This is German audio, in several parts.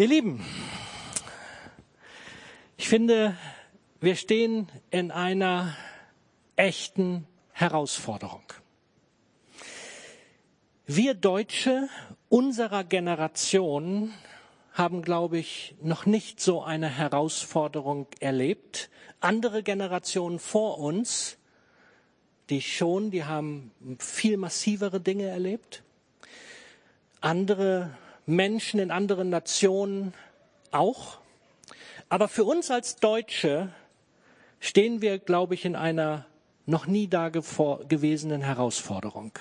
Ihr Lieben, ich finde, wir stehen in einer echten Herausforderung. Wir Deutsche unserer Generation haben, glaube ich, noch nicht so eine Herausforderung erlebt. Andere Generationen vor uns, die schon, die haben viel massivere Dinge erlebt. Andere Menschen in anderen Nationen auch. Aber für uns als Deutsche stehen wir, glaube ich, in einer noch nie dagewesenen Herausforderung.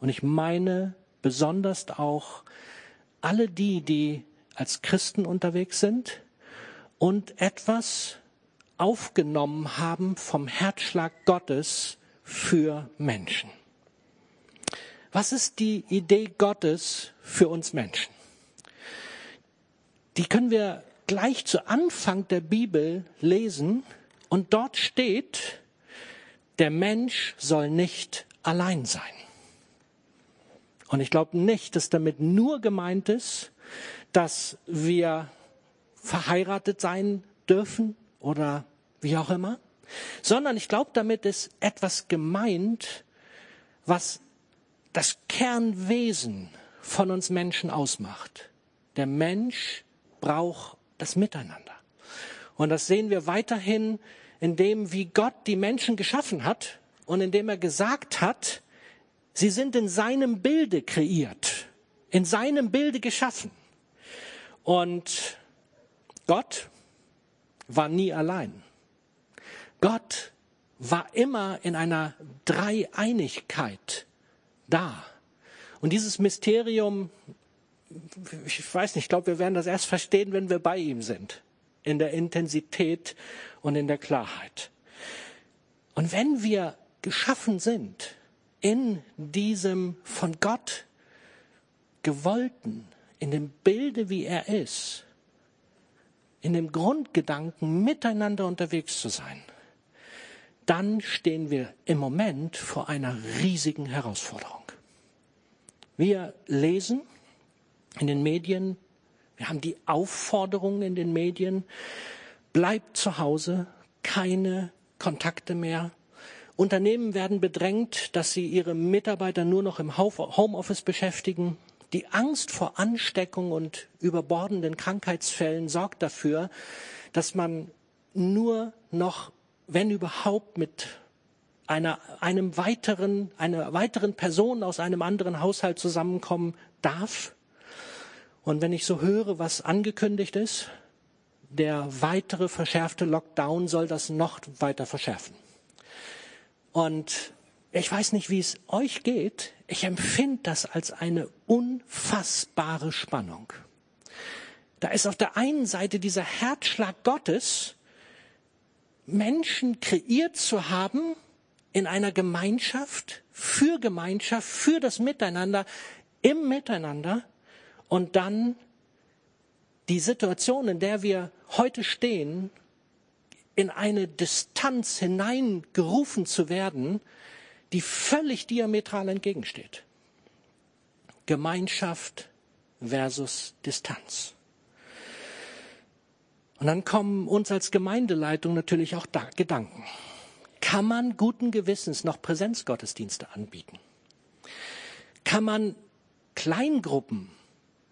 Und ich meine besonders auch alle die, die als Christen unterwegs sind und etwas aufgenommen haben vom Herzschlag Gottes für Menschen. Was ist die Idee Gottes für uns Menschen? Die können wir gleich zu Anfang der Bibel lesen und dort steht, der Mensch soll nicht allein sein. Und ich glaube nicht, dass damit nur gemeint ist, dass wir verheiratet sein dürfen oder wie auch immer, sondern ich glaube, damit ist etwas gemeint, was das Kernwesen von uns Menschen ausmacht. Der Mensch braucht das Miteinander. Und das sehen wir weiterhin in dem, wie Gott die Menschen geschaffen hat und indem er gesagt hat, sie sind in seinem Bilde kreiert, in seinem Bilde geschaffen. Und Gott war nie allein. Gott war immer in einer Dreieinigkeit da. Und dieses Mysterium, ich weiß nicht, ich glaube, wir werden das erst verstehen, wenn wir bei ihm sind. In der Intensität und in der Klarheit. Und wenn wir geschaffen sind in diesem von Gott gewollten, in dem Bilde, wie er ist, in dem Grundgedanken, miteinander unterwegs zu sein, dann stehen wir im Moment vor einer riesigen Herausforderung. Wir lesen in den Medien, wir haben die Aufforderung in den Medien, bleibt zu Hause, keine Kontakte mehr. Unternehmen werden bedrängt, dass sie ihre Mitarbeiter nur noch im Homeoffice beschäftigen. Die Angst vor Ansteckung und überbordenden Krankheitsfällen sorgt dafür, dass man nur noch, wenn überhaupt, mit einer, einem weiteren, einer weiteren Person aus einem anderen Haushalt zusammenkommen darf. Und wenn ich so höre, was angekündigt ist, der weitere verschärfte Lockdown soll das noch weiter verschärfen. Und ich weiß nicht, wie es euch geht. Ich empfinde das als eine unfassbare Spannung. Da ist auf der einen Seite dieser Herzschlag Gottes, Menschen kreiert zu haben in einer Gemeinschaft, für Gemeinschaft, für das Miteinander, im Miteinander und dann die Situation, in der wir heute stehen, in eine Distanz hineingerufen zu werden, die völlig diametral entgegensteht. Gemeinschaft versus Distanz. Und dann kommen uns als Gemeindeleitung natürlich auch da Gedanken. Kann man guten Gewissens noch Präsenzgottesdienste anbieten? Kann man Kleingruppen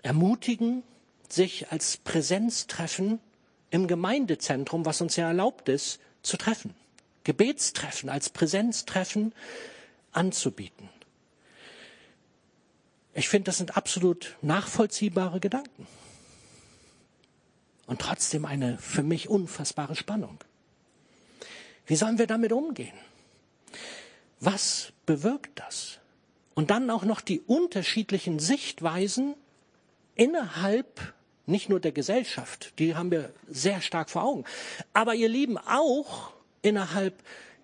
ermutigen, sich als Präsenztreffen im Gemeindezentrum, was uns ja erlaubt ist, zu treffen? Gebetstreffen als Präsenztreffen anzubieten. Ich finde, das sind absolut nachvollziehbare Gedanken. Und trotzdem eine für mich unfassbare Spannung. Wie sollen wir damit umgehen? Was bewirkt das? Und dann auch noch die unterschiedlichen Sichtweisen innerhalb nicht nur der Gesellschaft, die haben wir sehr stark vor Augen, aber ihr Lieben auch innerhalb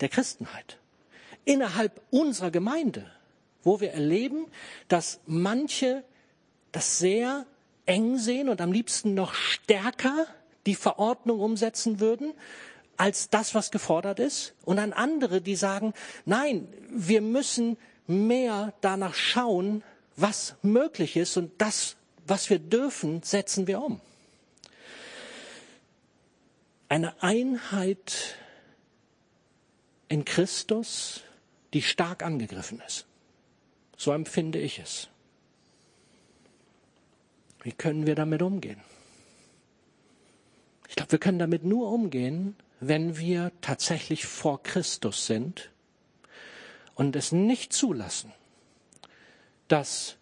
der Christenheit, innerhalb unserer Gemeinde, wo wir erleben, dass manche das sehr eng sehen und am liebsten noch stärker die Verordnung umsetzen würden, als das, was gefordert ist. Und an andere, die sagen, nein, wir müssen mehr danach schauen, was möglich ist und das, was wir dürfen, setzen wir um. eine Einheit in Christus, die stark angegriffen ist. So empfinde ich es. Wie können wir damit umgehen? Ich glaube, wir können damit nur umgehen, wenn wir tatsächlich vor Christus sind und es nicht zulassen, dass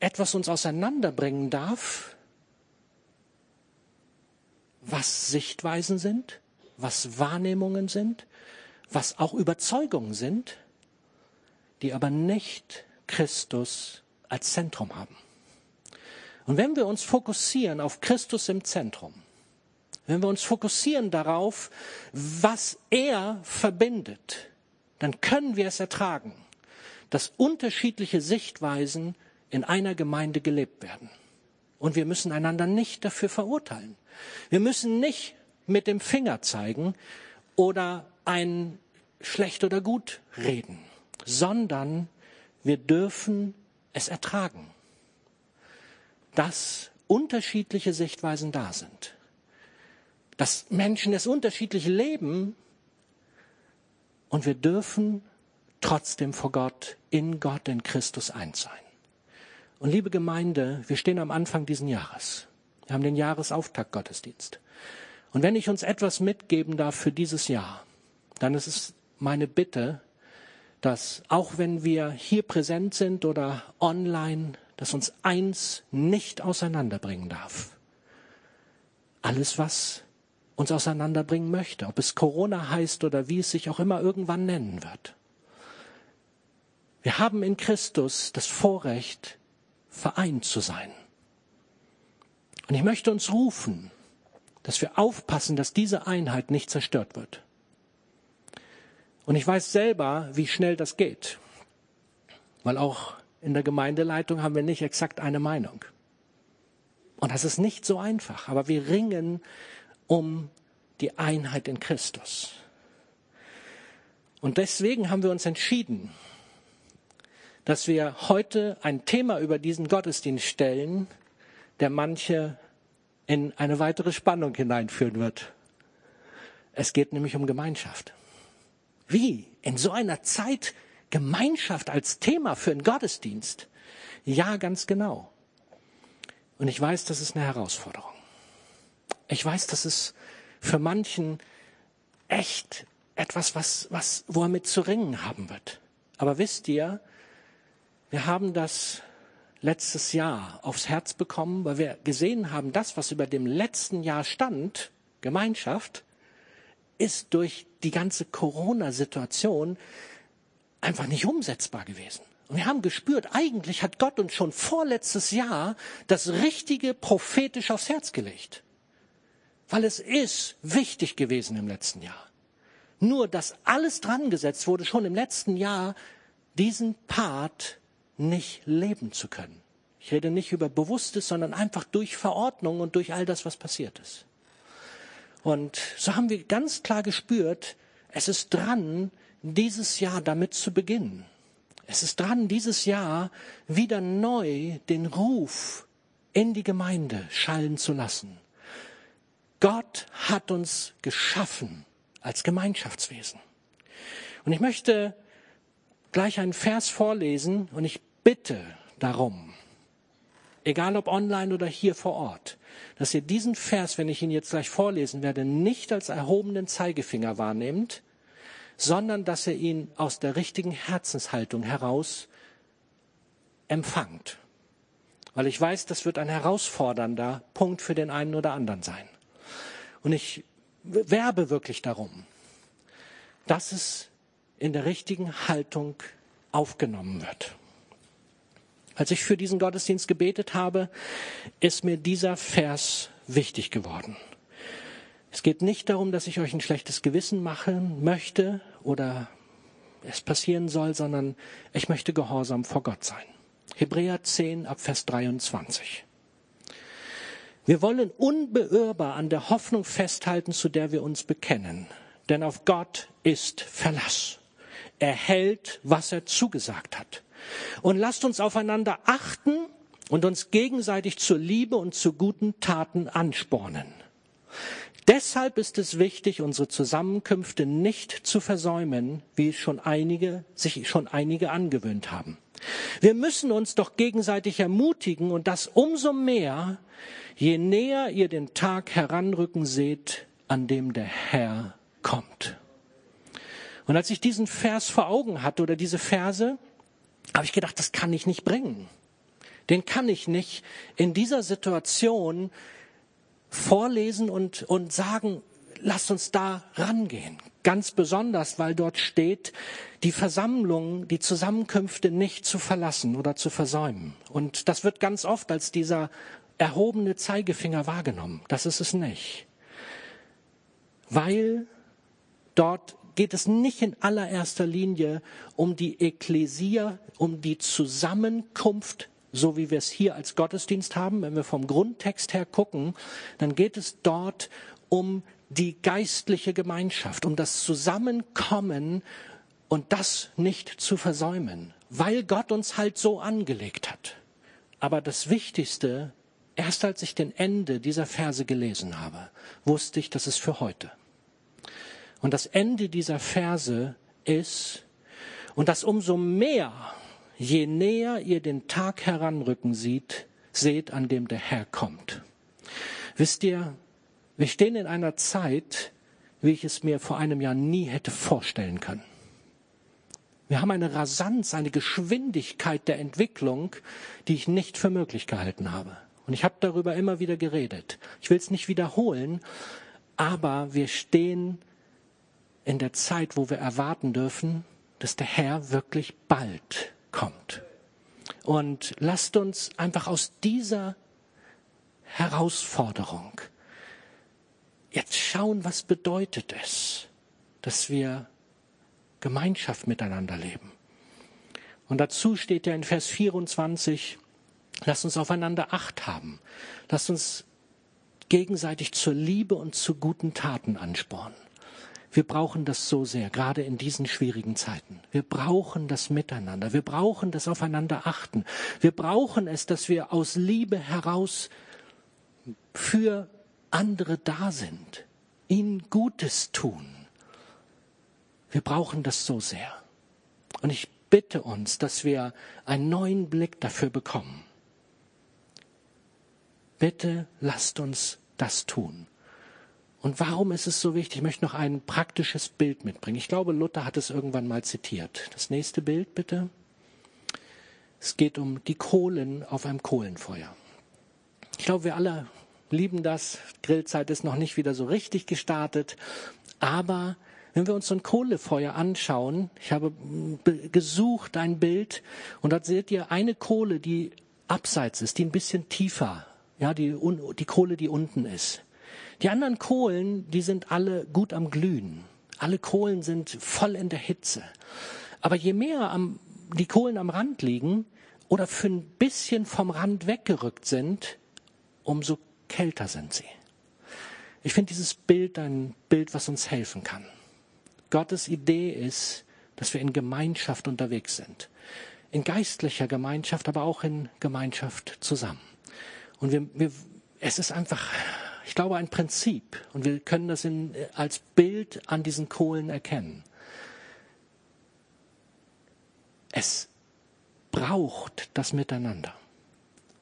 etwas uns auseinanderbringen darf, was Sichtweisen sind, was Wahrnehmungen sind, was auch Überzeugungen sind, die aber nicht Christus als Zentrum haben. Und wenn wir uns fokussieren auf Christus im Zentrum, wenn wir uns fokussieren darauf, was er verbindet, dann können wir es ertragen, dass unterschiedliche Sichtweisen in einer Gemeinde gelebt werden. Und wir müssen einander nicht dafür verurteilen. Wir müssen nicht mit dem Finger zeigen oder ein schlecht oder gut reden, sondern wir dürfen es ertragen, dass unterschiedliche Sichtweisen da sind, dass Menschen es unterschiedlich leben und wir dürfen trotzdem vor Gott, in Gott, in Christus eins sein. Und liebe Gemeinde, wir stehen am Anfang diesen Jahres. Wir haben den Jahresauftakt Gottesdienst. Und wenn ich uns etwas mitgeben darf für dieses Jahr, dann ist es meine Bitte, dass auch wenn wir hier präsent sind oder online, dass uns eins nicht auseinanderbringen darf. Alles, was uns auseinanderbringen möchte, ob es Corona heißt oder wie es sich auch immer irgendwann nennen wird. Wir haben in Christus das Vorrecht, vereint zu sein. Und ich möchte uns rufen, dass wir aufpassen, dass diese Einheit nicht zerstört wird. Und ich weiß selber, wie schnell das geht, weil auch in der Gemeindeleitung haben wir nicht exakt eine Meinung. Und das ist nicht so einfach, aber wir ringen um die Einheit in Christus. Und deswegen haben wir uns entschieden, dass wir heute ein Thema über diesen Gottesdienst stellen, der manche in eine weitere Spannung hineinführen wird. Es geht nämlich um Gemeinschaft. Wie? In so einer Zeit Gemeinschaft als Thema für einen Gottesdienst? Ja, ganz genau. Und ich weiß, das ist eine Herausforderung. Ich weiß, das ist für manchen echt etwas, was, was, wo er mit zu ringen haben wird. Aber wisst ihr, wir haben das letztes Jahr aufs Herz bekommen, weil wir gesehen haben, das, was über dem letzten Jahr stand, Gemeinschaft, ist durch die ganze Corona-Situation einfach nicht umsetzbar gewesen. Und wir haben gespürt, eigentlich hat Gott uns schon vorletztes Jahr das Richtige prophetisch aufs Herz gelegt. Weil es ist wichtig gewesen im letzten Jahr. Nur, dass alles dran gesetzt wurde, schon im letzten Jahr, diesen Part nicht leben zu können. Ich rede nicht über Bewusstes, sondern einfach durch Verordnung und durch all das, was passiert ist. Und so haben wir ganz klar gespürt, es ist dran, dieses Jahr damit zu beginnen. Es ist dran, dieses Jahr wieder neu den Ruf in die Gemeinde schallen zu lassen. Gott hat uns geschaffen als Gemeinschaftswesen. Und ich möchte gleich einen Vers vorlesen und ich bitte darum, egal ob online oder hier vor Ort, dass ihr diesen Vers, wenn ich ihn jetzt gleich vorlesen werde, nicht als erhobenen Zeigefinger wahrnehmt, sondern dass ihr ihn aus der richtigen Herzenshaltung heraus empfangt. Weil ich weiß, das wird ein herausfordernder Punkt für den einen oder anderen sein. Und ich werbe wirklich darum, dass es in der richtigen Haltung aufgenommen wird. Als ich für diesen Gottesdienst gebetet habe, ist mir dieser Vers wichtig geworden. Es geht nicht darum, dass ich euch ein schlechtes Gewissen machen möchte oder es passieren soll, sondern ich möchte gehorsam vor Gott sein. Hebräer 10 ab Vers 23. Wir wollen unbeirrbar an der Hoffnung festhalten, zu der wir uns bekennen. Denn auf Gott ist Verlass. Er hält, was er zugesagt hat. Und lasst uns aufeinander achten und uns gegenseitig zur Liebe und zu guten Taten anspornen. Deshalb ist es wichtig, unsere Zusammenkünfte nicht zu versäumen, wie schon einige, sich schon einige angewöhnt haben. Wir müssen uns doch gegenseitig ermutigen und das umso mehr, je näher ihr den Tag heranrücken seht, an dem der Herr kommt. Und als ich diesen Vers vor Augen hatte oder diese Verse, habe ich gedacht, das kann ich nicht bringen. Den kann ich nicht in dieser Situation vorlesen und, und sagen, lasst uns da rangehen. Ganz besonders, weil dort steht, die Versammlung, die Zusammenkünfte nicht zu verlassen oder zu versäumen. Und das wird ganz oft als dieser erhobene Zeigefinger wahrgenommen. Das ist es nicht. Weil dort geht es nicht in allererster Linie um die Ekklesia, um die Zusammenkunft so wie wir es hier als Gottesdienst haben, wenn wir vom Grundtext her gucken, dann geht es dort um die geistliche Gemeinschaft, um das Zusammenkommen und das nicht zu versäumen, weil Gott uns halt so angelegt hat. Aber das Wichtigste, erst als ich den Ende dieser Verse gelesen habe, wusste ich, das ist für heute. Und das Ende dieser Verse ist, und das umso mehr je näher ihr den Tag heranrücken sieht, seht, an dem der Herr kommt. Wisst ihr, wir stehen in einer Zeit, wie ich es mir vor einem Jahr nie hätte vorstellen können. Wir haben eine Rasanz, eine Geschwindigkeit der Entwicklung, die ich nicht für möglich gehalten habe. Und ich habe darüber immer wieder geredet. Ich will es nicht wiederholen, aber wir stehen in der Zeit, wo wir erwarten dürfen, dass der Herr wirklich bald kommt. Und lasst uns einfach aus dieser Herausforderung jetzt schauen, was bedeutet es, dass wir Gemeinschaft miteinander leben. Und dazu steht ja in Vers 24, lasst uns aufeinander Acht haben. Lasst uns gegenseitig zur Liebe und zu guten Taten anspornen. Wir brauchen das so sehr, gerade in diesen schwierigen Zeiten. Wir brauchen das Miteinander. Wir brauchen das Aufeinander achten. Wir brauchen es, dass wir aus Liebe heraus für andere da sind, ihnen Gutes tun. Wir brauchen das so sehr. Und ich bitte uns, dass wir einen neuen Blick dafür bekommen. Bitte lasst uns das tun. Und warum ist es so wichtig? Ich möchte noch ein praktisches Bild mitbringen. Ich glaube, Luther hat es irgendwann mal zitiert. Das nächste Bild bitte. Es geht um die Kohlen auf einem Kohlenfeuer. Ich glaube, wir alle lieben das. Grillzeit ist noch nicht wieder so richtig gestartet. Aber wenn wir uns so ein Kohlefeuer anschauen, ich habe gesucht ein Bild und dort seht ihr eine Kohle, die abseits ist, die ein bisschen tiefer, ja, die, die Kohle, die unten ist. Die anderen Kohlen, die sind alle gut am Glühen. Alle Kohlen sind voll in der Hitze. Aber je mehr am, die Kohlen am Rand liegen oder für ein bisschen vom Rand weggerückt sind, umso kälter sind sie. Ich finde dieses Bild ein Bild, was uns helfen kann. Gottes Idee ist, dass wir in Gemeinschaft unterwegs sind. In geistlicher Gemeinschaft, aber auch in Gemeinschaft zusammen. Und wir, wir, es ist einfach ich glaube, ein Prinzip. Und wir können das in, als Bild an diesen Kohlen erkennen. Es braucht das Miteinander.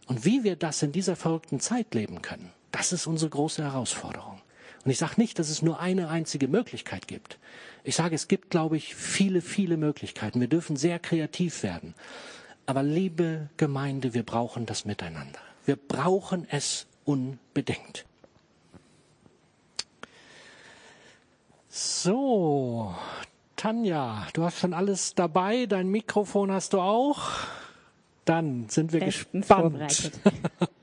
Und wie wir das in dieser verrückten Zeit leben können, das ist unsere große Herausforderung. Und ich sage nicht, dass es nur eine einzige Möglichkeit gibt. Ich sage, es gibt, glaube ich, viele, viele Möglichkeiten. Wir dürfen sehr kreativ werden. Aber liebe Gemeinde, wir brauchen das Miteinander. Wir brauchen es unbedingt. So, Tanja, du hast schon alles dabei, dein Mikrofon hast du auch. Dann sind wir Bestens gespannt.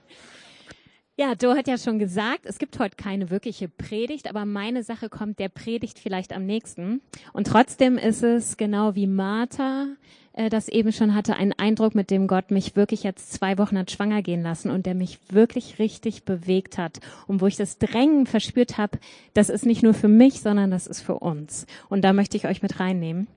Ja, Joe hat ja schon gesagt, es gibt heute keine wirkliche Predigt, aber meine Sache kommt der Predigt vielleicht am nächsten. Und trotzdem ist es genau wie Martha äh, das eben schon hatte, ein Eindruck, mit dem Gott mich wirklich jetzt zwei Wochen hat schwanger gehen lassen und der mich wirklich richtig bewegt hat und wo ich das Drängen verspürt habe, das ist nicht nur für mich, sondern das ist für uns. Und da möchte ich euch mit reinnehmen.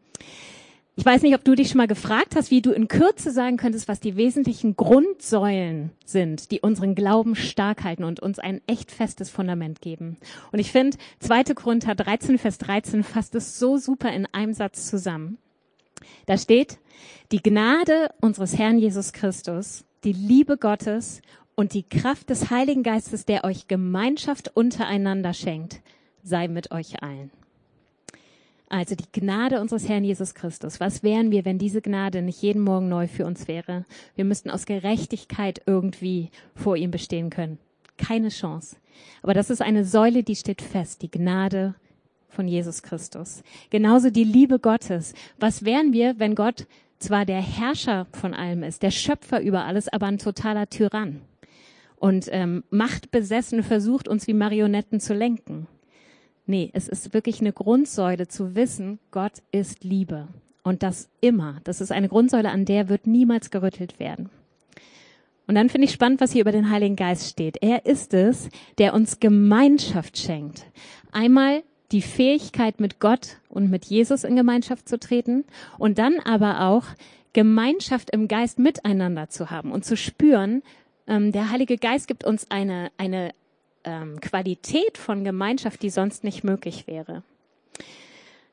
Ich weiß nicht, ob du dich schon mal gefragt hast, wie du in Kürze sagen könntest, was die wesentlichen Grundsäulen sind, die unseren Glauben stark halten und uns ein echt festes Fundament geben. Und ich finde, 2. Korinther 13, Vers 13 fasst es so super in einem Satz zusammen. Da steht, die Gnade unseres Herrn Jesus Christus, die Liebe Gottes und die Kraft des Heiligen Geistes, der euch Gemeinschaft untereinander schenkt, sei mit euch allen. Also die Gnade unseres Herrn Jesus Christus. Was wären wir, wenn diese Gnade nicht jeden Morgen neu für uns wäre? Wir müssten aus Gerechtigkeit irgendwie vor ihm bestehen können. Keine Chance. Aber das ist eine Säule, die steht fest. Die Gnade von Jesus Christus. Genauso die Liebe Gottes. Was wären wir, wenn Gott zwar der Herrscher von allem ist, der Schöpfer über alles, aber ein totaler Tyrann und ähm, machtbesessen versucht, uns wie Marionetten zu lenken? Nee, es ist wirklich eine Grundsäule zu wissen, Gott ist Liebe. Und das immer. Das ist eine Grundsäule, an der wird niemals gerüttelt werden. Und dann finde ich spannend, was hier über den Heiligen Geist steht. Er ist es, der uns Gemeinschaft schenkt. Einmal die Fähigkeit, mit Gott und mit Jesus in Gemeinschaft zu treten und dann aber auch Gemeinschaft im Geist miteinander zu haben und zu spüren, ähm, der Heilige Geist gibt uns eine, eine ähm, Qualität von Gemeinschaft, die sonst nicht möglich wäre.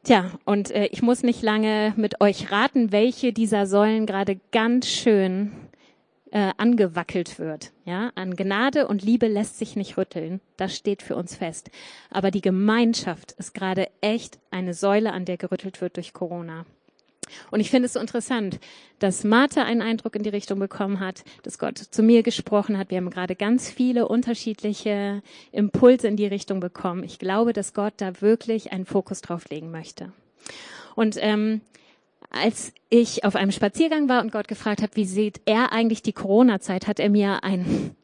Tja, und äh, ich muss nicht lange mit euch raten, welche dieser Säulen gerade ganz schön äh, angewackelt wird. Ja, an Gnade und Liebe lässt sich nicht rütteln. Das steht für uns fest. Aber die Gemeinschaft ist gerade echt eine Säule, an der gerüttelt wird durch Corona. Und ich finde es so interessant, dass Martha einen Eindruck in die Richtung bekommen hat, dass Gott zu mir gesprochen hat. Wir haben gerade ganz viele unterschiedliche Impulse in die Richtung bekommen. Ich glaube, dass Gott da wirklich einen Fokus drauf legen möchte. Und ähm, als ich auf einem Spaziergang war und Gott gefragt hat, wie sieht er eigentlich die Corona-Zeit, hat er mir einen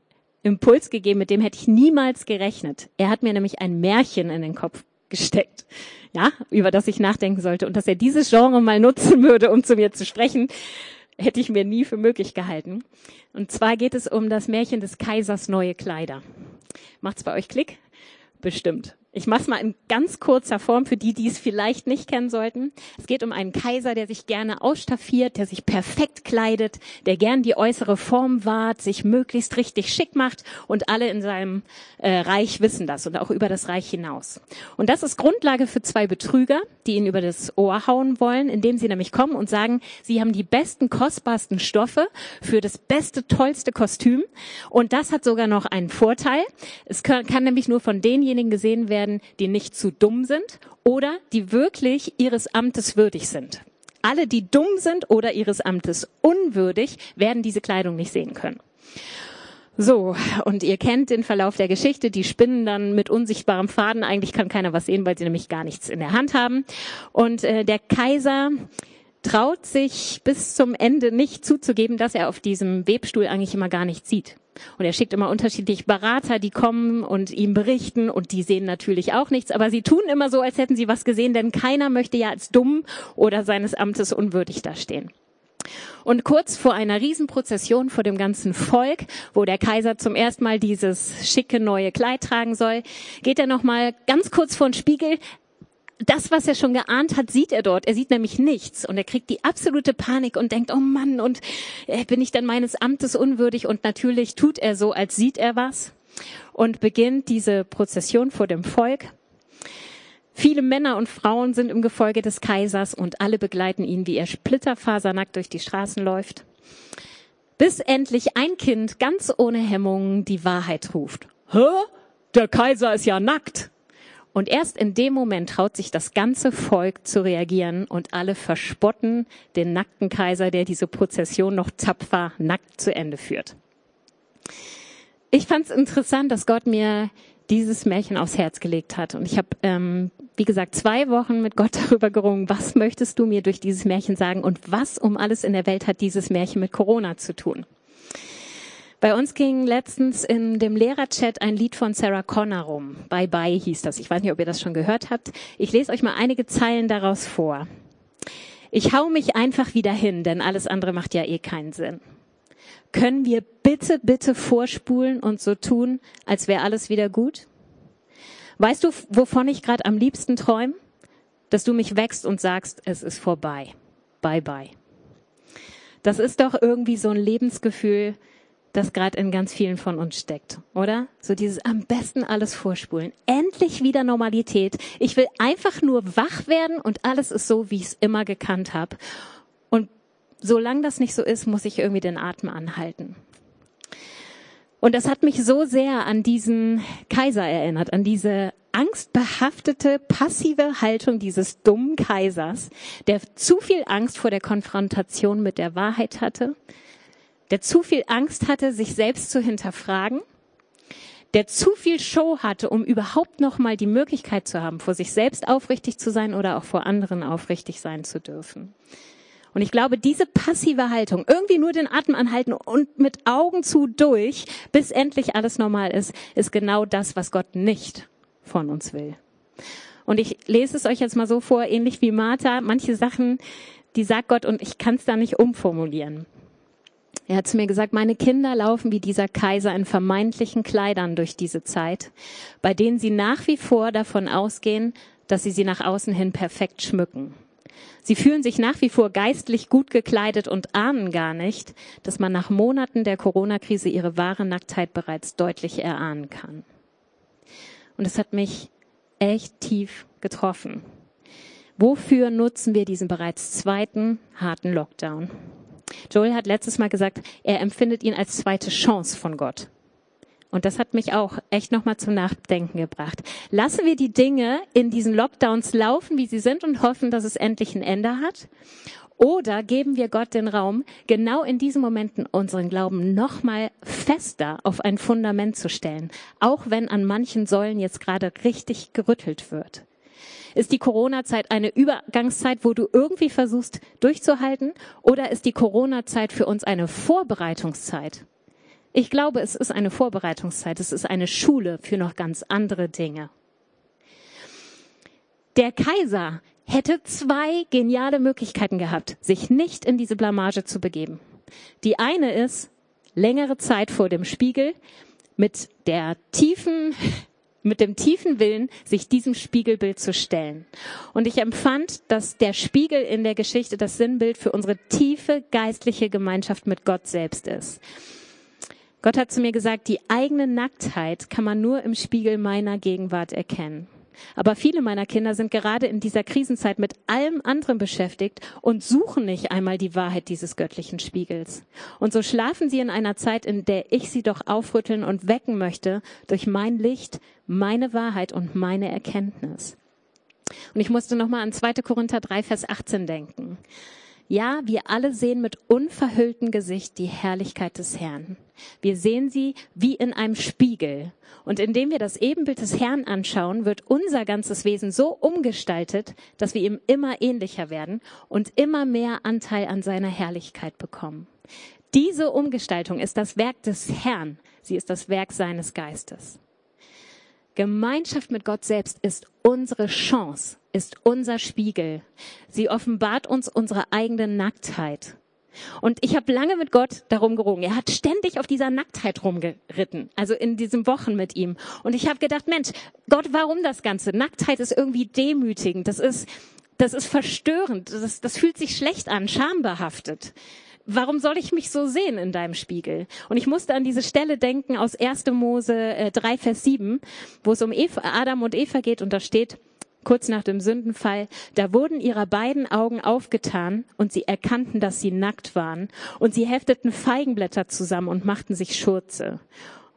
Impuls gegeben, mit dem hätte ich niemals gerechnet. Er hat mir nämlich ein Märchen in den Kopf gesteckt, ja, über das ich nachdenken sollte. Und dass er dieses Genre mal nutzen würde, um zu mir zu sprechen, hätte ich mir nie für möglich gehalten. Und zwar geht es um das Märchen des Kaisers neue Kleider. Macht's bei euch Klick? Bestimmt. Ich mache es mal in ganz kurzer Form für die, die es vielleicht nicht kennen sollten. Es geht um einen Kaiser, der sich gerne ausstaffiert, der sich perfekt kleidet, der gern die äußere Form wahrt, sich möglichst richtig schick macht und alle in seinem äh, Reich wissen das und auch über das Reich hinaus. Und das ist Grundlage für zwei Betrüger, die ihn über das Ohr hauen wollen, indem sie nämlich kommen und sagen, sie haben die besten, kostbarsten Stoffe für das beste, tollste Kostüm. Und das hat sogar noch einen Vorteil. Es kann, kann nämlich nur von denjenigen gesehen werden, werden, die nicht zu dumm sind oder die wirklich ihres Amtes würdig sind. Alle, die dumm sind oder ihres Amtes unwürdig, werden diese Kleidung nicht sehen können. So, und ihr kennt den Verlauf der Geschichte. Die spinnen dann mit unsichtbarem Faden. Eigentlich kann keiner was sehen, weil sie nämlich gar nichts in der Hand haben. Und äh, der Kaiser traut sich bis zum Ende nicht zuzugeben, dass er auf diesem Webstuhl eigentlich immer gar nichts sieht. Und er schickt immer unterschiedliche Berater, die kommen und ihm berichten. Und die sehen natürlich auch nichts, aber sie tun immer so, als hätten sie was gesehen, denn keiner möchte ja als dumm oder seines Amtes unwürdig dastehen. Und kurz vor einer Riesenprozession vor dem ganzen Volk, wo der Kaiser zum ersten Mal dieses schicke neue Kleid tragen soll, geht er nochmal ganz kurz vor den Spiegel, das, was er schon geahnt hat, sieht er dort. Er sieht nämlich nichts und er kriegt die absolute Panik und denkt, oh Mann, und äh, bin ich dann meines Amtes unwürdig? Und natürlich tut er so, als sieht er was und beginnt diese Prozession vor dem Volk. Viele Männer und Frauen sind im Gefolge des Kaisers und alle begleiten ihn, wie er splitterfasernackt durch die Straßen läuft. Bis endlich ein Kind ganz ohne Hemmungen die Wahrheit ruft. Hä? Der Kaiser ist ja nackt. Und erst in dem Moment traut sich das ganze Volk zu reagieren und alle verspotten den nackten Kaiser, der diese Prozession noch tapfer nackt zu Ende führt. Ich fand es interessant, dass Gott mir dieses Märchen aufs Herz gelegt hat. Und ich habe, ähm, wie gesagt, zwei Wochen mit Gott darüber gerungen, was möchtest du mir durch dieses Märchen sagen und was um alles in der Welt hat dieses Märchen mit Corona zu tun. Bei uns ging letztens in dem Lehrerchat ein Lied von Sarah Connor rum. Bye Bye hieß das. Ich weiß nicht, ob ihr das schon gehört habt. Ich lese euch mal einige Zeilen daraus vor. Ich hau mich einfach wieder hin, denn alles andere macht ja eh keinen Sinn. Können wir bitte, bitte vorspulen und so tun, als wäre alles wieder gut? Weißt du, wovon ich gerade am liebsten träume? Dass du mich wächst und sagst, es ist vorbei. bye bye. Das ist doch irgendwie so ein Lebensgefühl, das gerade in ganz vielen von uns steckt, oder? So dieses am besten alles vorspulen. Endlich wieder Normalität. Ich will einfach nur wach werden und alles ist so, wie ich es immer gekannt habe. Und solange das nicht so ist, muss ich irgendwie den Atem anhalten. Und das hat mich so sehr an diesen Kaiser erinnert, an diese angstbehaftete, passive Haltung dieses dummen Kaisers, der zu viel Angst vor der Konfrontation mit der Wahrheit hatte, der zu viel Angst hatte, sich selbst zu hinterfragen, der zu viel Show hatte, um überhaupt noch mal die Möglichkeit zu haben, vor sich selbst aufrichtig zu sein oder auch vor anderen aufrichtig sein zu dürfen. Und ich glaube, diese passive Haltung, irgendwie nur den Atem anhalten und mit Augen zu durch, bis endlich alles normal ist, ist genau das, was Gott nicht von uns will. Und ich lese es euch jetzt mal so vor, ähnlich wie Martha, manche Sachen, die sagt Gott und ich kann es da nicht umformulieren. Er hat zu mir gesagt, meine Kinder laufen wie dieser Kaiser in vermeintlichen Kleidern durch diese Zeit, bei denen sie nach wie vor davon ausgehen, dass sie sie nach außen hin perfekt schmücken. Sie fühlen sich nach wie vor geistlich gut gekleidet und ahnen gar nicht, dass man nach Monaten der Corona-Krise ihre wahre Nacktheit bereits deutlich erahnen kann. Und es hat mich echt tief getroffen. Wofür nutzen wir diesen bereits zweiten harten Lockdown? Joel hat letztes Mal gesagt, er empfindet ihn als zweite Chance von Gott. Und das hat mich auch echt nochmal zum Nachdenken gebracht. Lassen wir die Dinge in diesen Lockdowns laufen, wie sie sind und hoffen, dass es endlich ein Ende hat? Oder geben wir Gott den Raum, genau in diesen Momenten unseren Glauben nochmal fester auf ein Fundament zu stellen, auch wenn an manchen Säulen jetzt gerade richtig gerüttelt wird? Ist die Corona-Zeit eine Übergangszeit, wo du irgendwie versuchst durchzuhalten? Oder ist die Corona-Zeit für uns eine Vorbereitungszeit? Ich glaube, es ist eine Vorbereitungszeit. Es ist eine Schule für noch ganz andere Dinge. Der Kaiser hätte zwei geniale Möglichkeiten gehabt, sich nicht in diese Blamage zu begeben. Die eine ist, längere Zeit vor dem Spiegel mit der tiefen mit dem tiefen Willen, sich diesem Spiegelbild zu stellen. Und ich empfand, dass der Spiegel in der Geschichte das Sinnbild für unsere tiefe geistliche Gemeinschaft mit Gott selbst ist. Gott hat zu mir gesagt, die eigene Nacktheit kann man nur im Spiegel meiner Gegenwart erkennen. Aber viele meiner Kinder sind gerade in dieser Krisenzeit mit allem anderen beschäftigt und suchen nicht einmal die Wahrheit dieses göttlichen Spiegels. Und so schlafen sie in einer Zeit, in der ich sie doch aufrütteln und wecken möchte durch mein Licht, meine Wahrheit und meine Erkenntnis. Und ich musste nochmal an 2. Korinther 3, Vers 18 denken. Ja, wir alle sehen mit unverhülltem Gesicht die Herrlichkeit des Herrn. Wir sehen sie wie in einem Spiegel. Und indem wir das Ebenbild des Herrn anschauen, wird unser ganzes Wesen so umgestaltet, dass wir ihm immer ähnlicher werden und immer mehr Anteil an seiner Herrlichkeit bekommen. Diese Umgestaltung ist das Werk des Herrn. Sie ist das Werk seines Geistes. Gemeinschaft mit Gott selbst ist unsere Chance, ist unser Spiegel. Sie offenbart uns unsere eigene Nacktheit. Und ich habe lange mit Gott darum gerungen. Er hat ständig auf dieser Nacktheit rumgeritten, also in diesen Wochen mit ihm. Und ich habe gedacht, Mensch, Gott, warum das Ganze? Nacktheit ist irgendwie demütigend. Das ist, das ist verstörend. Das, das fühlt sich schlecht an, schambehaftet warum soll ich mich so sehen in deinem Spiegel? Und ich musste an diese Stelle denken aus 1. Mose äh, 3, Vers 7, wo es um Eva, Adam und Eva geht und da steht, kurz nach dem Sündenfall, da wurden ihrer beiden Augen aufgetan und sie erkannten, dass sie nackt waren und sie hefteten Feigenblätter zusammen und machten sich Schurze.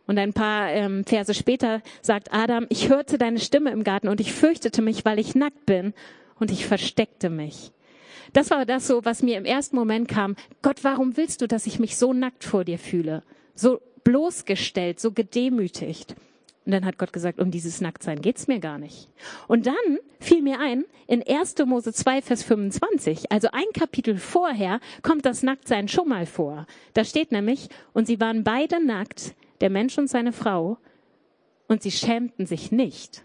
Und ein paar ähm, Verse später sagt Adam, ich hörte deine Stimme im Garten und ich fürchtete mich, weil ich nackt bin und ich versteckte mich. Das war das so, was mir im ersten Moment kam. Gott, warum willst du, dass ich mich so nackt vor dir fühle? So bloßgestellt, so gedemütigt. Und dann hat Gott gesagt, um dieses Nacktsein geht's mir gar nicht. Und dann fiel mir ein, in 1. Mose 2, Vers 25, also ein Kapitel vorher, kommt das Nacktsein schon mal vor. Da steht nämlich, und sie waren beide nackt, der Mensch und seine Frau, und sie schämten sich nicht.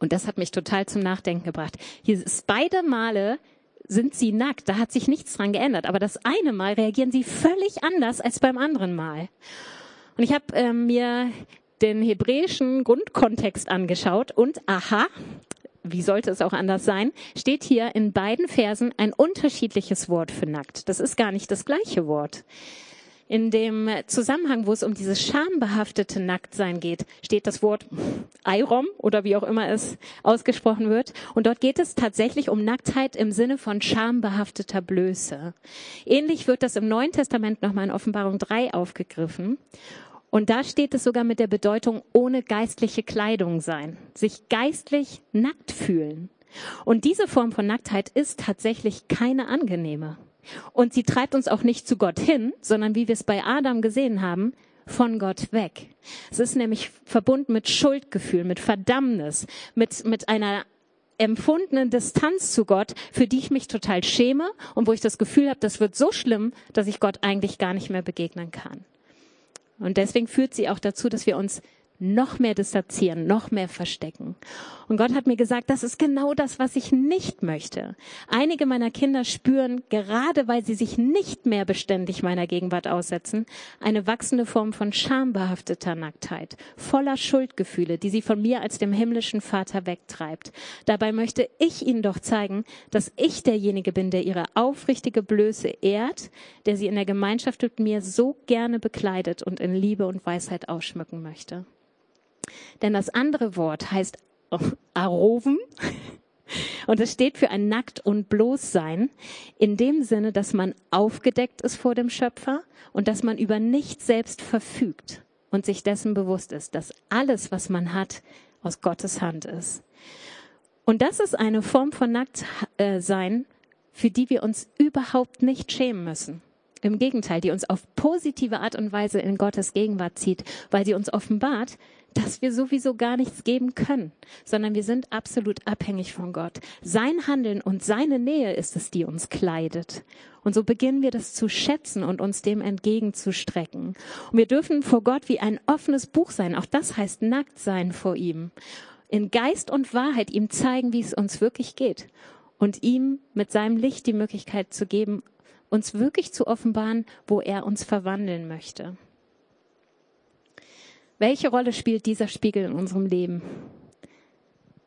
Und das hat mich total zum Nachdenken gebracht. Hier ist beide Male sind sie nackt, da hat sich nichts dran geändert. Aber das eine Mal reagieren sie völlig anders als beim anderen Mal. Und ich habe ähm, mir den hebräischen Grundkontext angeschaut und aha, wie sollte es auch anders sein, steht hier in beiden Versen ein unterschiedliches Wort für nackt. Das ist gar nicht das gleiche Wort. In dem Zusammenhang, wo es um dieses schambehaftete Nacktsein geht, steht das Wort Eirom oder wie auch immer es ausgesprochen wird. Und dort geht es tatsächlich um Nacktheit im Sinne von schambehafteter Blöße. Ähnlich wird das im Neuen Testament nochmal in Offenbarung 3 aufgegriffen. Und da steht es sogar mit der Bedeutung ohne geistliche Kleidung sein, sich geistlich nackt fühlen. Und diese Form von Nacktheit ist tatsächlich keine angenehme. Und sie treibt uns auch nicht zu Gott hin, sondern wie wir es bei Adam gesehen haben, von Gott weg. Es ist nämlich verbunden mit Schuldgefühl, mit Verdammnis, mit, mit einer empfundenen Distanz zu Gott, für die ich mich total schäme und wo ich das Gefühl habe, das wird so schlimm, dass ich Gott eigentlich gar nicht mehr begegnen kann. Und deswegen führt sie auch dazu, dass wir uns noch mehr distanzieren, noch mehr verstecken. Und Gott hat mir gesagt, das ist genau das, was ich nicht möchte. Einige meiner Kinder spüren, gerade weil sie sich nicht mehr beständig meiner Gegenwart aussetzen, eine wachsende Form von schambehafteter Nacktheit, voller Schuldgefühle, die sie von mir als dem himmlischen Vater wegtreibt. Dabei möchte ich ihnen doch zeigen, dass ich derjenige bin, der ihre aufrichtige Blöße ehrt, der sie in der Gemeinschaft mit mir so gerne bekleidet und in Liebe und Weisheit ausschmücken möchte. Denn das andere Wort heißt Aroven. Und es steht für ein Nackt und Bloßsein in dem Sinne, dass man aufgedeckt ist vor dem Schöpfer und dass man über nichts selbst verfügt und sich dessen bewusst ist, dass alles, was man hat, aus Gottes Hand ist. Und das ist eine Form von Nacktsein, für die wir uns überhaupt nicht schämen müssen. Im Gegenteil, die uns auf positive Art und Weise in Gottes Gegenwart zieht, weil sie uns offenbart, dass wir sowieso gar nichts geben können, sondern wir sind absolut abhängig von Gott. Sein Handeln und seine Nähe ist es, die uns kleidet. Und so beginnen wir das zu schätzen und uns dem entgegenzustrecken. Und wir dürfen vor Gott wie ein offenes Buch sein. Auch das heißt nackt sein vor ihm. In Geist und Wahrheit ihm zeigen, wie es uns wirklich geht. Und ihm mit seinem Licht die Möglichkeit zu geben, uns wirklich zu offenbaren, wo er uns verwandeln möchte. Welche Rolle spielt dieser Spiegel in unserem Leben?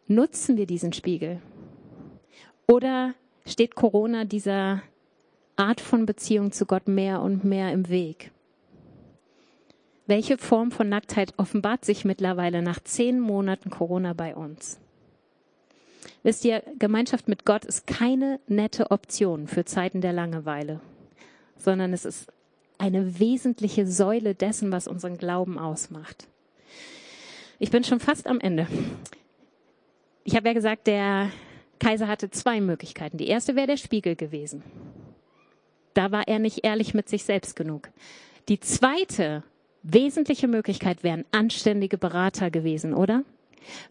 Nutzen wir diesen Spiegel? Oder steht Corona dieser Art von Beziehung zu Gott mehr und mehr im Weg? Welche Form von Nacktheit offenbart sich mittlerweile nach zehn Monaten Corona bei uns? Wisst ihr, Gemeinschaft mit Gott ist keine nette Option für Zeiten der Langeweile, sondern es ist eine wesentliche Säule dessen, was unseren Glauben ausmacht. Ich bin schon fast am Ende. Ich habe ja gesagt, der Kaiser hatte zwei Möglichkeiten. Die erste wäre der Spiegel gewesen. Da war er nicht ehrlich mit sich selbst genug. Die zweite wesentliche Möglichkeit wären anständige Berater gewesen, oder?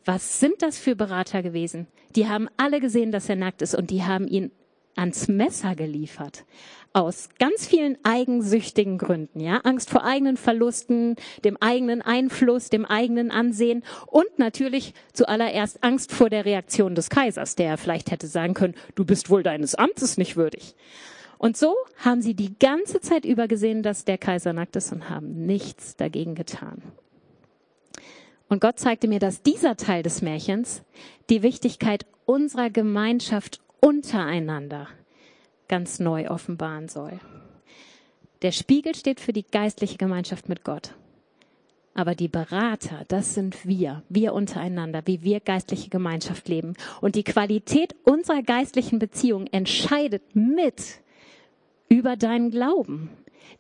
Was sind das für Berater gewesen? Die haben alle gesehen, dass er nackt ist und die haben ihn ans Messer geliefert aus ganz vielen eigensüchtigen Gründen, ja, Angst vor eigenen Verlusten, dem eigenen Einfluss, dem eigenen Ansehen und natürlich zuallererst Angst vor der Reaktion des Kaisers, der vielleicht hätte sagen können, du bist wohl deines Amtes nicht würdig. Und so haben sie die ganze Zeit über gesehen, dass der Kaiser nackt ist und haben nichts dagegen getan. Und Gott zeigte mir, dass dieser Teil des Märchens die Wichtigkeit unserer Gemeinschaft untereinander ganz neu offenbaren soll. Der Spiegel steht für die geistliche Gemeinschaft mit Gott. Aber die Berater, das sind wir, wir untereinander, wie wir geistliche Gemeinschaft leben. Und die Qualität unserer geistlichen Beziehung entscheidet mit über deinen Glauben.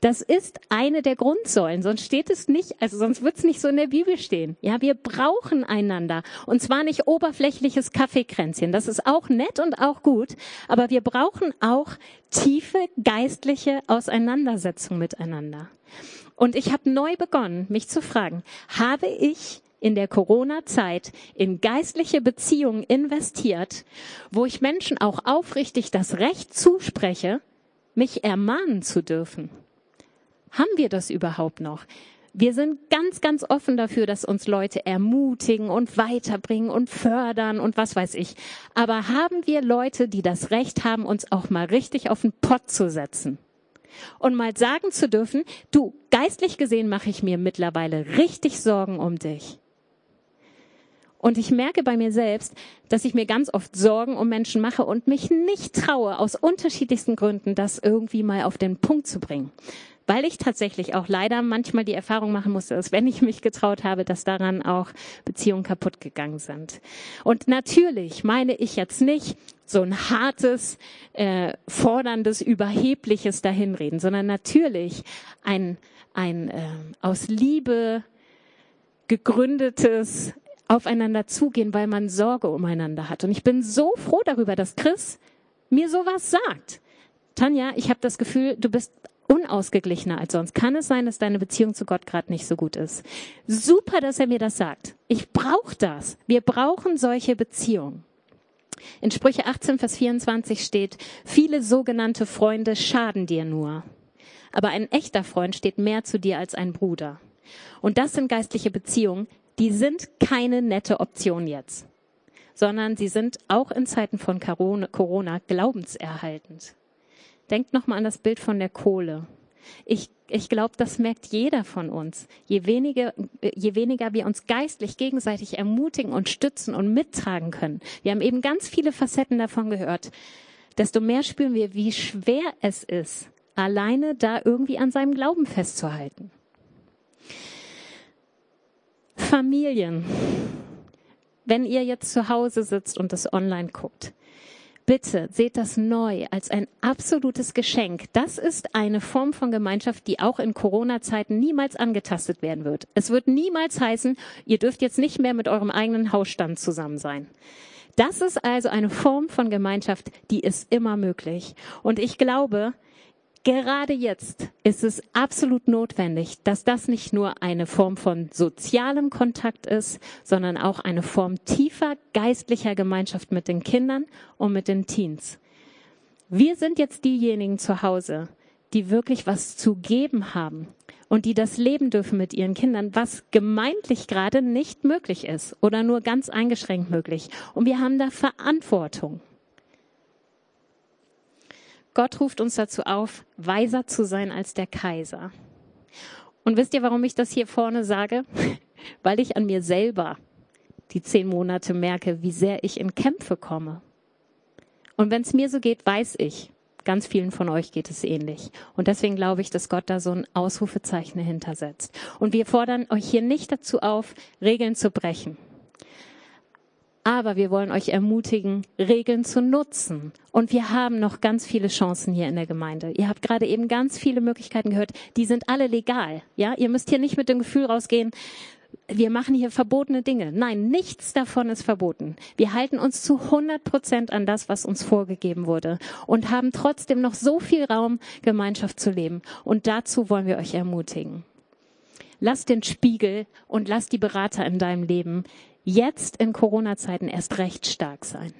Das ist eine der Grundsäulen, sonst steht es nicht, also sonst wird es nicht so in der Bibel stehen. Ja, wir brauchen einander und zwar nicht oberflächliches Kaffeekränzchen. Das ist auch nett und auch gut, aber wir brauchen auch tiefe geistliche Auseinandersetzung miteinander. Und ich habe neu begonnen, mich zu fragen, habe ich in der Corona-Zeit in geistliche Beziehungen investiert, wo ich Menschen auch aufrichtig das Recht zuspreche, mich ermahnen zu dürfen? Haben wir das überhaupt noch? Wir sind ganz, ganz offen dafür, dass uns Leute ermutigen und weiterbringen und fördern und was weiß ich. Aber haben wir Leute, die das Recht haben, uns auch mal richtig auf den Pott zu setzen? Und mal sagen zu dürfen, du, geistlich gesehen mache ich mir mittlerweile richtig Sorgen um dich. Und ich merke bei mir selbst, dass ich mir ganz oft Sorgen um Menschen mache und mich nicht traue, aus unterschiedlichsten Gründen, das irgendwie mal auf den Punkt zu bringen weil ich tatsächlich auch leider manchmal die Erfahrung machen musste, dass wenn ich mich getraut habe, dass daran auch Beziehungen kaputt gegangen sind. Und natürlich meine ich jetzt nicht so ein hartes, äh, forderndes, überhebliches Dahinreden, sondern natürlich ein, ein äh, aus Liebe gegründetes aufeinander zugehen, weil man Sorge umeinander hat. Und ich bin so froh darüber, dass Chris mir sowas sagt. Tanja, ich habe das Gefühl, du bist unausgeglichener als sonst. Kann es sein, dass deine Beziehung zu Gott gerade nicht so gut ist? Super, dass er mir das sagt. Ich brauche das. Wir brauchen solche Beziehungen. In Sprüche 18, Vers 24 steht, viele sogenannte Freunde schaden dir nur. Aber ein echter Freund steht mehr zu dir als ein Bruder. Und das sind geistliche Beziehungen, die sind keine nette Option jetzt, sondern sie sind auch in Zeiten von Corona glaubenserhaltend. Denkt nochmal an das Bild von der Kohle. Ich, ich glaube, das merkt jeder von uns. Je weniger, je weniger wir uns geistlich gegenseitig ermutigen und stützen und mittragen können. Wir haben eben ganz viele Facetten davon gehört. Desto mehr spüren wir, wie schwer es ist, alleine da irgendwie an seinem Glauben festzuhalten. Familien. Wenn ihr jetzt zu Hause sitzt und das online guckt, Bitte seht das neu als ein absolutes Geschenk. Das ist eine Form von Gemeinschaft, die auch in Corona-Zeiten niemals angetastet werden wird. Es wird niemals heißen, ihr dürft jetzt nicht mehr mit eurem eigenen Hausstand zusammen sein. Das ist also eine Form von Gemeinschaft, die ist immer möglich. Und ich glaube, Gerade jetzt ist es absolut notwendig, dass das nicht nur eine Form von sozialem Kontakt ist, sondern auch eine Form tiefer geistlicher Gemeinschaft mit den Kindern und mit den Teens. Wir sind jetzt diejenigen zu Hause, die wirklich was zu geben haben und die das leben dürfen mit ihren Kindern, was gemeintlich gerade nicht möglich ist oder nur ganz eingeschränkt möglich. Und wir haben da Verantwortung. Gott ruft uns dazu auf, weiser zu sein als der Kaiser. Und wisst ihr, warum ich das hier vorne sage? Weil ich an mir selber die zehn Monate merke, wie sehr ich in Kämpfe komme. Und wenn es mir so geht, weiß ich, ganz vielen von euch geht es ähnlich. Und deswegen glaube ich, dass Gott da so ein Ausrufezeichen hintersetzt. Und wir fordern euch hier nicht dazu auf, Regeln zu brechen. Aber wir wollen euch ermutigen, Regeln zu nutzen. Und wir haben noch ganz viele Chancen hier in der Gemeinde. Ihr habt gerade eben ganz viele Möglichkeiten gehört. Die sind alle legal. Ja, ihr müsst hier nicht mit dem Gefühl rausgehen, wir machen hier verbotene Dinge. Nein, nichts davon ist verboten. Wir halten uns zu 100 Prozent an das, was uns vorgegeben wurde und haben trotzdem noch so viel Raum, Gemeinschaft zu leben. Und dazu wollen wir euch ermutigen. Lass den Spiegel und lass die Berater in deinem Leben jetzt in Corona-Zeiten erst recht stark sein.